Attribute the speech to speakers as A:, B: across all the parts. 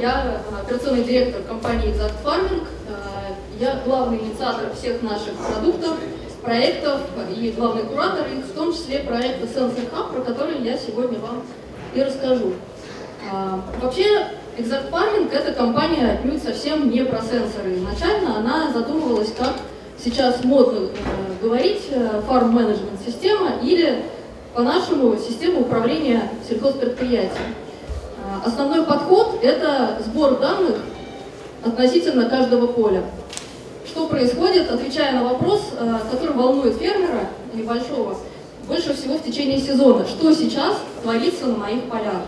A: я э, операционный директор компании Exact Farming. Э, я главный инициатор всех наших продуктов, проектов и главный куратор, и в том числе проекта Sensor Hub, про который я сегодня вам и расскажу. Вообще, Exact Farming это компания отнюдь совсем не про сенсоры. Изначально она задумывалась как сейчас модно говорить фарм-менеджмент система или по-нашему система управления сельхозпредприятием. Основной подход – это сбор данных относительно каждого поля. Что происходит, отвечая на вопрос, а, который волнует фермера небольшого, больше всего в течение сезона. Что сейчас творится на моих полях?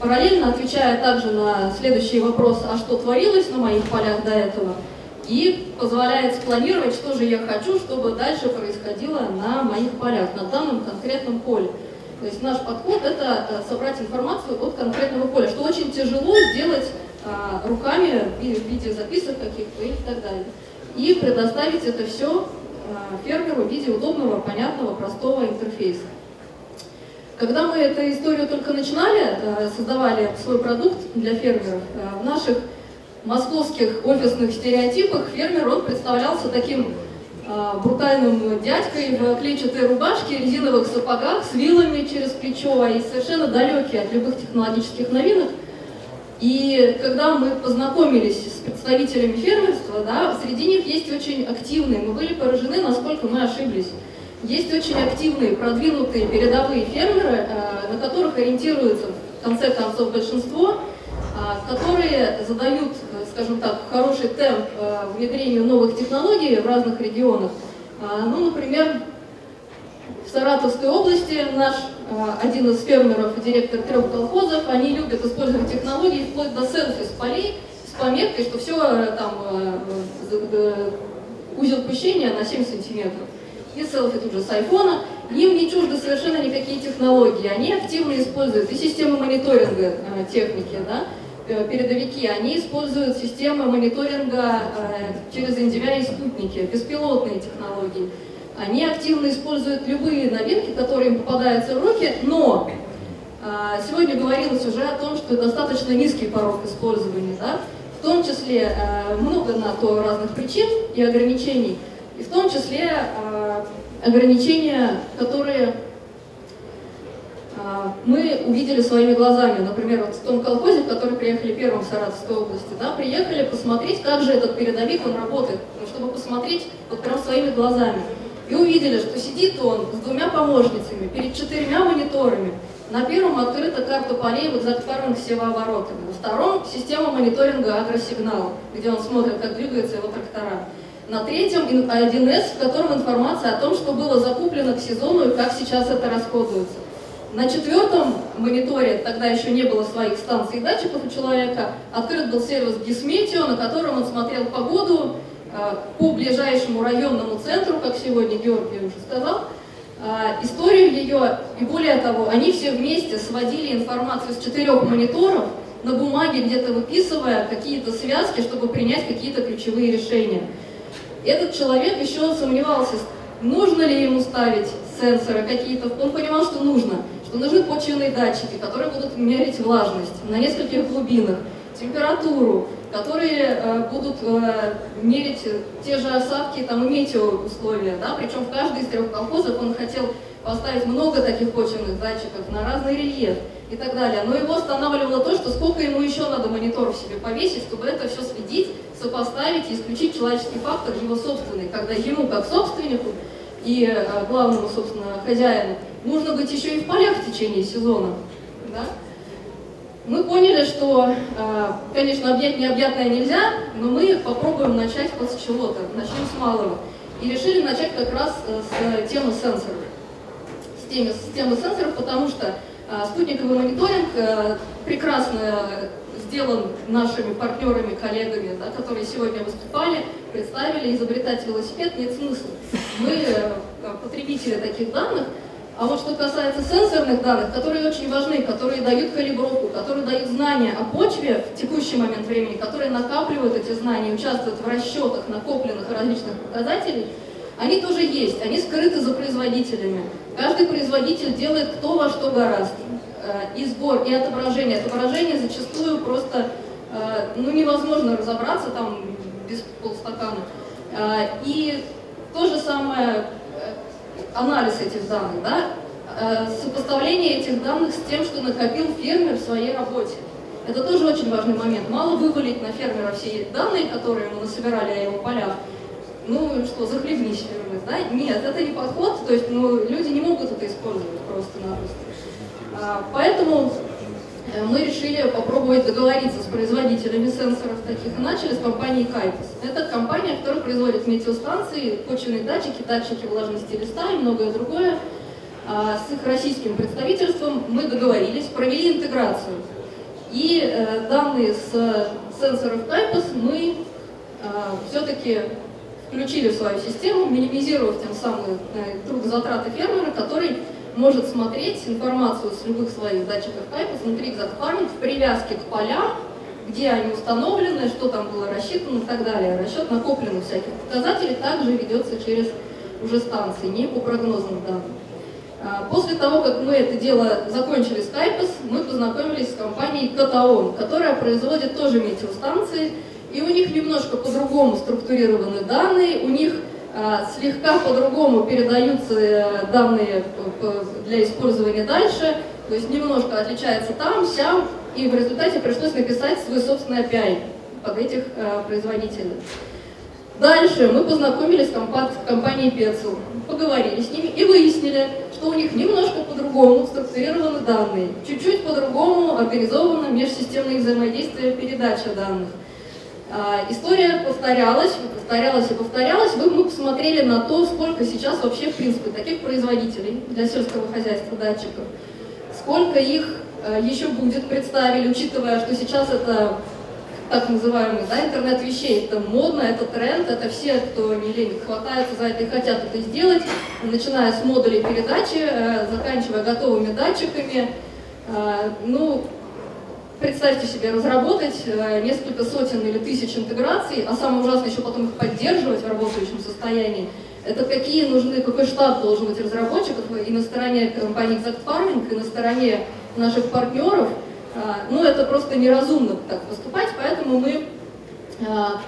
A: Параллельно отвечая также на следующий вопрос, а что творилось на моих полях до этого, и позволяет спланировать, что же я хочу, чтобы дальше происходило на моих полях, на данном конкретном поле. То есть наш подход – это э, собрать информацию от конкретного поля, что очень тяжело сделать а, руками в виде записок каких-то и так далее. И предоставить это все а, фермеру в виде удобного, понятного, простого интерфейса. Когда мы эту историю только начинали, э, создавали свой продукт для фермеров, э, в наших московских офисных стереотипах фермер он представлялся таким брутальным дядькой в клетчатой рубашке, резиновых сапогах, с вилами через плечо и совершенно далекий от любых технологических новинок. И когда мы познакомились с представителями фермерства, да, среди них есть очень активные, мы были поражены, насколько мы ошиблись. Есть очень активные, продвинутые передовые фермеры, а, на которых ориентируется в конце концов большинство, а, которые задают скажем так, хороший темп э, внедрению новых технологий в разных регионах. А, ну, например, в Саратовской области наш э, один из фермеров, директор трех колхозов, они любят использовать технологии вплоть до селфи с полей, с пометкой, что все э, там узел пущения на 7 сантиметров. И селфи тут же с айфона. Им не чужды совершенно никакие технологии. Они активно используют и системы мониторинга техники, да, передовики, они используют системы мониторинга э, через NDVI и спутники, беспилотные технологии. Они активно используют любые новинки, которые им попадаются в руки, но э, сегодня говорилось уже о том, что достаточно низкий порог использования, да? в том числе много на то разных причин и ограничений, и в том числе ограничения, которые мы увидели своими глазами, например, вот в том колхозе, в который приехали первым в Саратовской области, да, приехали посмотреть, как же этот передовик, он работает, ну, чтобы посмотреть вот прям своими глазами. И увидели, что сидит он с двумя помощницами перед четырьмя мониторами. На первом открыта карта полей в экзактфарминг севооборотами. На втором – система мониторинга агросигнала, где он смотрит, как двигаются его трактора. На третьем – 1С, в котором информация о том, что было закуплено к сезону и как сейчас это расходуется. На четвертом мониторе, тогда еще не было своих станций датчиков у человека, открыт был сервис Гисметео, на котором он смотрел погоду э, по ближайшему районному центру, как сегодня Георгий уже сказал, э, историю ее, и более того, они все вместе сводили информацию с четырех мониторов на бумаге, где-то выписывая какие-то связки, чтобы принять какие-то ключевые решения. Этот человек еще сомневался, нужно ли ему ставить сенсоры какие-то, он понимал, что нужно что нужны почвенные датчики, которые будут мерить влажность на нескольких глубинах, температуру, которые э, будут э, мерить те же осадки там, метеоусловия. Да? Причем в каждой из трех колхозов он хотел поставить много таких почвенных датчиков на разный рельеф и так далее. Но его останавливало то, что сколько ему еще надо мониторов себе повесить, чтобы это все следить, сопоставить и исключить человеческий фактор его собственный, когда ему как собственнику и э, главному, собственно, хозяину нужно быть еще и в полях в течение сезона. Да? Мы поняли, что, э, конечно, объять необъятное нельзя, но мы попробуем начать вот с чего-то, начнем с малого. И решили начать как раз э, с темы сенсоров. С темы, с темы сенсоров, потому что спутниковый мониторинг прекрасно сделан нашими партнерами, коллегами, да, которые сегодня выступали, представили, изобретать велосипед нет смысла. Мы э, потребители таких данных, а вот что касается сенсорных данных, которые очень важны, которые дают калибровку, которые дают знания о почве в текущий момент времени, которые накапливают эти знания, участвуют в расчетах накопленных различных показателей, они тоже есть, они скрыты за производителями. Каждый производитель делает кто во что гораздо. Э, и сбор, и отображение. Отображение зачастую просто э, ну, невозможно разобраться там без полстакана. Э, и то же самое анализ этих данных, да, сопоставление этих данных с тем, что накопил фермер в своей работе. Это тоже очень важный момент. Мало вывалить на фермера все данные, которые мы насобирали о его полях, ну что, захлебнись, да? Нет, это не подход, то есть ну, люди не могут это использовать просто-напросто. А, поэтому э, мы решили попробовать договориться с производителями сенсоров таких и начали с компанией Кайпас. Это компания, которая производит метеостанции, почвенные датчики, датчики влажности листа и многое другое. А, с их российским представительством мы договорились, провели интеграцию. И э, данные с сенсоров Кайпас мы э, все-таки включили в свою систему, минимизировав тем самым трудозатраты фермера, который может смотреть информацию с любых своих датчиков Кайпас внутри Exact в привязке к полям, где они установлены, что там было рассчитано и так далее. Расчет накопленных всяких показателей также ведется через уже станции, не по прогнозным данным. А, после того, как мы это дело закончили с Кайпас, мы познакомились с компанией Катаон, которая производит тоже метеостанции, и у них немножко по-другому структурированы данные, у них слегка по-другому передаются э, данные для использования дальше, то есть немножко отличается там, сям, и в результате пришлось написать свой собственный API под этих а, производителей. Дальше мы познакомились с компанией Pencil, поговорили с ними и выяснили, что у них немножко по-другому структурированы данные, чуть-чуть по-другому организовано межсистемное взаимодействие передача данных. А, история повторялась, повторялась и повторялась. Вы, мы посмотрели на то, сколько сейчас вообще, в принципе, таких производителей для сельского хозяйства датчиков, сколько их а, еще будет, представили, учитывая, что сейчас это так называемый да, интернет вещей, это модно, это тренд, это все, кто не лень, хватаются за это и хотят это сделать, начиная с модулей передачи, э, заканчивая готовыми датчиками. А, ну, Представьте себе, разработать э, несколько сотен или тысяч интеграций, а самое ужасное еще потом их поддерживать в работающем состоянии. Это какие нужны, какой штат должен быть разработчиков и на стороне компании Exact Farming, и на стороне наших партнеров. А, ну, это просто неразумно так поступать, поэтому мы а,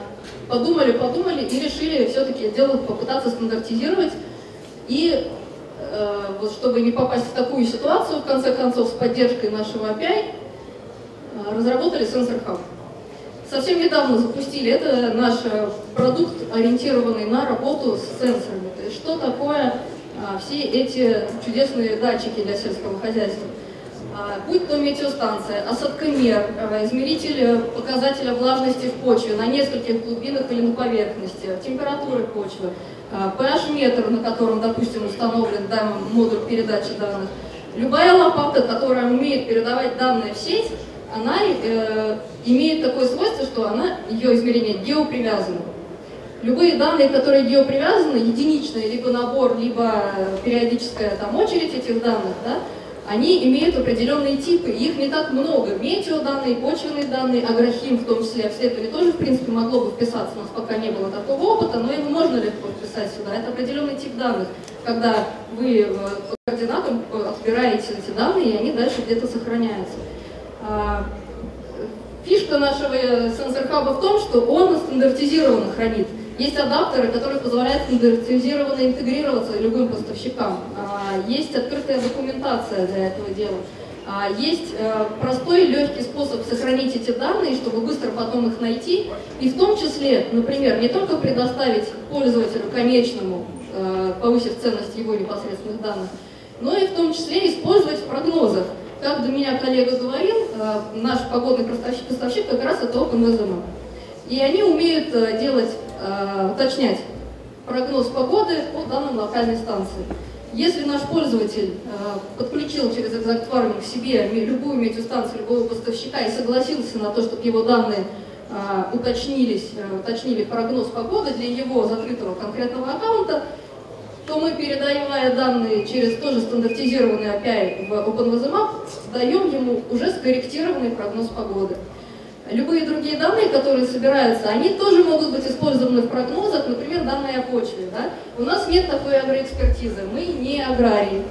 A: подумали, подумали и решили все-таки дело попытаться стандартизировать и э, вот чтобы не попасть в такую ситуацию, в конце концов, с поддержкой нашего API, а, разработали Sensor Hub. Совсем недавно запустили. Это наш э, продукт, ориентированный на работу с сенсорами. То есть что такое а, все эти чудесные датчики для сельского хозяйства. А, будь то метеостанция, осадкомер, измеритель показателя влажности в почве на нескольких глубинах или на поверхности, температуры почвы, pH-метр, на котором, допустим, установлен да, модуль передачи данных, любая лопата, которая умеет передавать данные в сеть, она э, имеет такое свойство, что она, ее измерение геопривязано. Любые данные, которые геопривязаны, единичные, либо набор, либо периодическая там, очередь этих данных, да, они имеют определенные типы, их не так много. Метеоданные, почвенные данные, агрохим в том числе, это тоже, в принципе, могло бы вписаться, у нас пока не было такого опыта, но его можно легко вписать сюда. Это определенный тип данных, когда вы э, по э, отбираете эти данные, и они дальше где-то сохраняются. А, фишка нашего сенсор-хаба в том, что он стандартизированно хранит. Есть адаптеры, которые позволяют стандартизированно интегрироваться любым поставщикам. А, есть открытая документация для этого дела. А, есть э, простой, легкий способ сохранить эти данные, чтобы быстро потом их найти. И в том числе, например, не только предоставить пользователю конечному, э, повысив ценность его непосредственных данных, но и в том числе использовать в прогнозах. Как до меня коллега говорил, э, наш погодный поставщик, поставщик как раз это OpenVZM. И они умеют э, делать, э, уточнять прогноз погоды по данным локальной станции. Если наш пользователь подключил через Exact Farming к себе любую метеостанцию любого поставщика и согласился на то, чтобы его данные уточнились, уточнили прогноз погоды для его закрытого конкретного аккаунта, то мы, передавая данные через тоже стандартизированный API в OpenVZMap, даем ему уже скорректированный прогноз погоды. Любые другие данные, которые собираются, они тоже могут быть использованы в прогнозах, например, данные о почве. Да? У нас нет такой агроэкспертизы, мы не аграрии.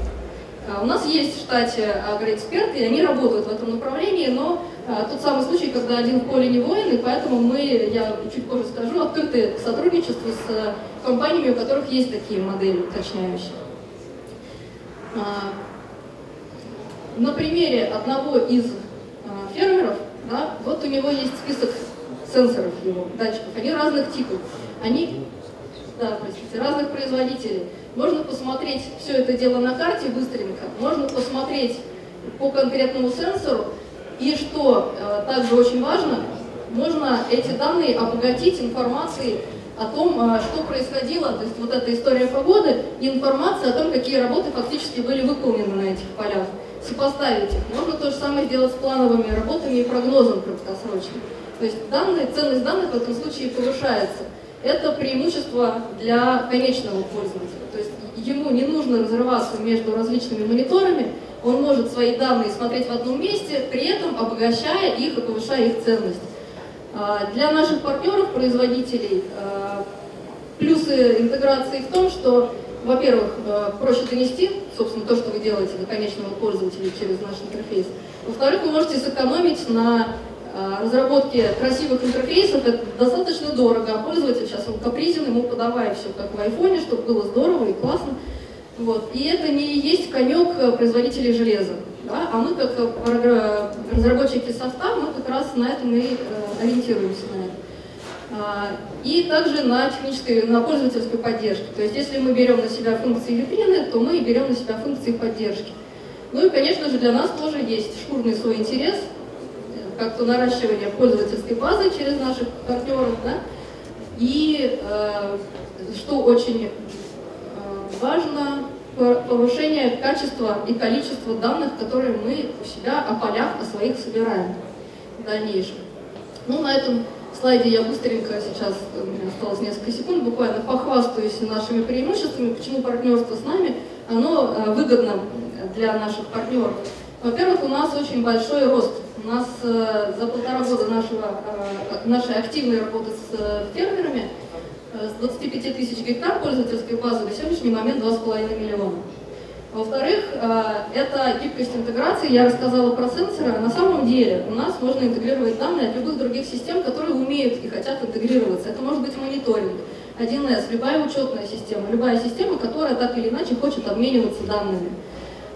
A: А у нас есть в штате агроэксперты, и они работают в этом направлении, но тот самый случай, когда один в поле не воин, и поэтому мы, я чуть позже скажу, открыты к сотрудничеству с компаниями, у которых есть такие модели уточняющие. На примере одного из фермеров, да, вот у него есть список сенсоров его, датчиков, они разных типов, они, да, простите, разных производителей. Можно посмотреть все это дело на карте быстренько, можно посмотреть по конкретному сенсору, и что э, также очень важно, можно эти данные обогатить информацией о том, э, что происходило, то есть вот эта история погоды и информация о том, какие работы фактически были выполнены на этих полях. Сопоставить их. Можно то же самое сделать с плановыми работами и прогнозом краткосрочным. То есть данные, ценность данных в этом случае повышается. Это преимущество для конечного пользователя. То есть ему не нужно разрываться между различными мониторами, он может свои данные смотреть в одном месте, при этом обогащая их и повышая их ценность. А, для наших партнеров, производителей, а, плюсы интеграции в том, что, во-первых, а, проще донести, собственно, то, что вы делаете до конечного пользователя через наш интерфейс. Во-вторых, вы можете сэкономить на разработке красивых интерфейсов. Это достаточно дорого, а пользователь сейчас он капризен, ему подавай все как в айфоне, чтобы было здорово и классно. Вот. И это не есть конек производителей железа. Да? А мы, как э, разработчики софта, мы как раз на этом и э, ориентируемся на это. А, и также на технической, на пользовательской поддержке. То есть если мы берем на себя функции витрины, то мы берем на себя функции поддержки. Ну и, конечно же, для нас тоже есть шкурный свой интерес, как то наращивание пользовательской базы через наших партнеров, да? и э, что очень важно повышение качества и количества данных, которые мы у себя о полях, о своих собираем в дальнейшем. Ну, на этом слайде я быстренько сейчас, у меня осталось несколько секунд, буквально похвастаюсь нашими преимуществами, почему партнерство с нами, оно э, выгодно для наших партнеров. Во-первых, у нас очень большой рост. У нас э, за полтора года нашего, э, нашей активной работы с фермерами Э, с 25 тысяч гектар пользовательской базы на сегодняшний момент 2,5 миллиона. Во-вторых, э, это гибкость интеграции. Я рассказала про сенсоры. А на самом деле у нас можно интегрировать данные от любых других систем, которые умеют и хотят интегрироваться. Это может быть мониторинг, 1С, любая учетная система, любая система, которая так или иначе хочет обмениваться данными.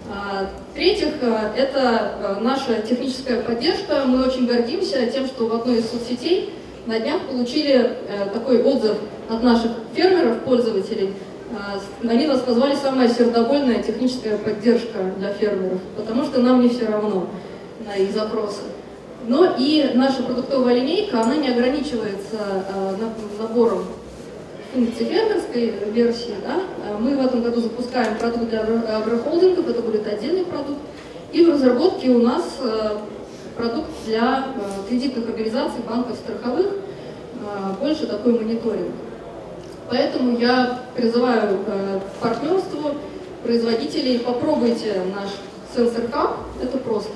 A: А, в-третьих, э, это наша техническая поддержка. Мы очень гордимся тем, что в одной из соцсетей на днях получили такой отзыв от наших фермеров, пользователей, а, они нас назвали самая сердобольная техническая поддержка для фермеров, потому что нам не все равно на их запросы. Но и наша продуктовая линейка, она не ограничивается а, набором функций фермерской версии. Да? Мы в этом году запускаем продукт для агрохолдингов, это будет отдельный продукт. И в разработке у нас продукт для кредитных организаций, банков, страховых, больше такой мониторинг. Поэтому я призываю э, к партнерству производителей, попробуйте наш сенсор Hub, это просто.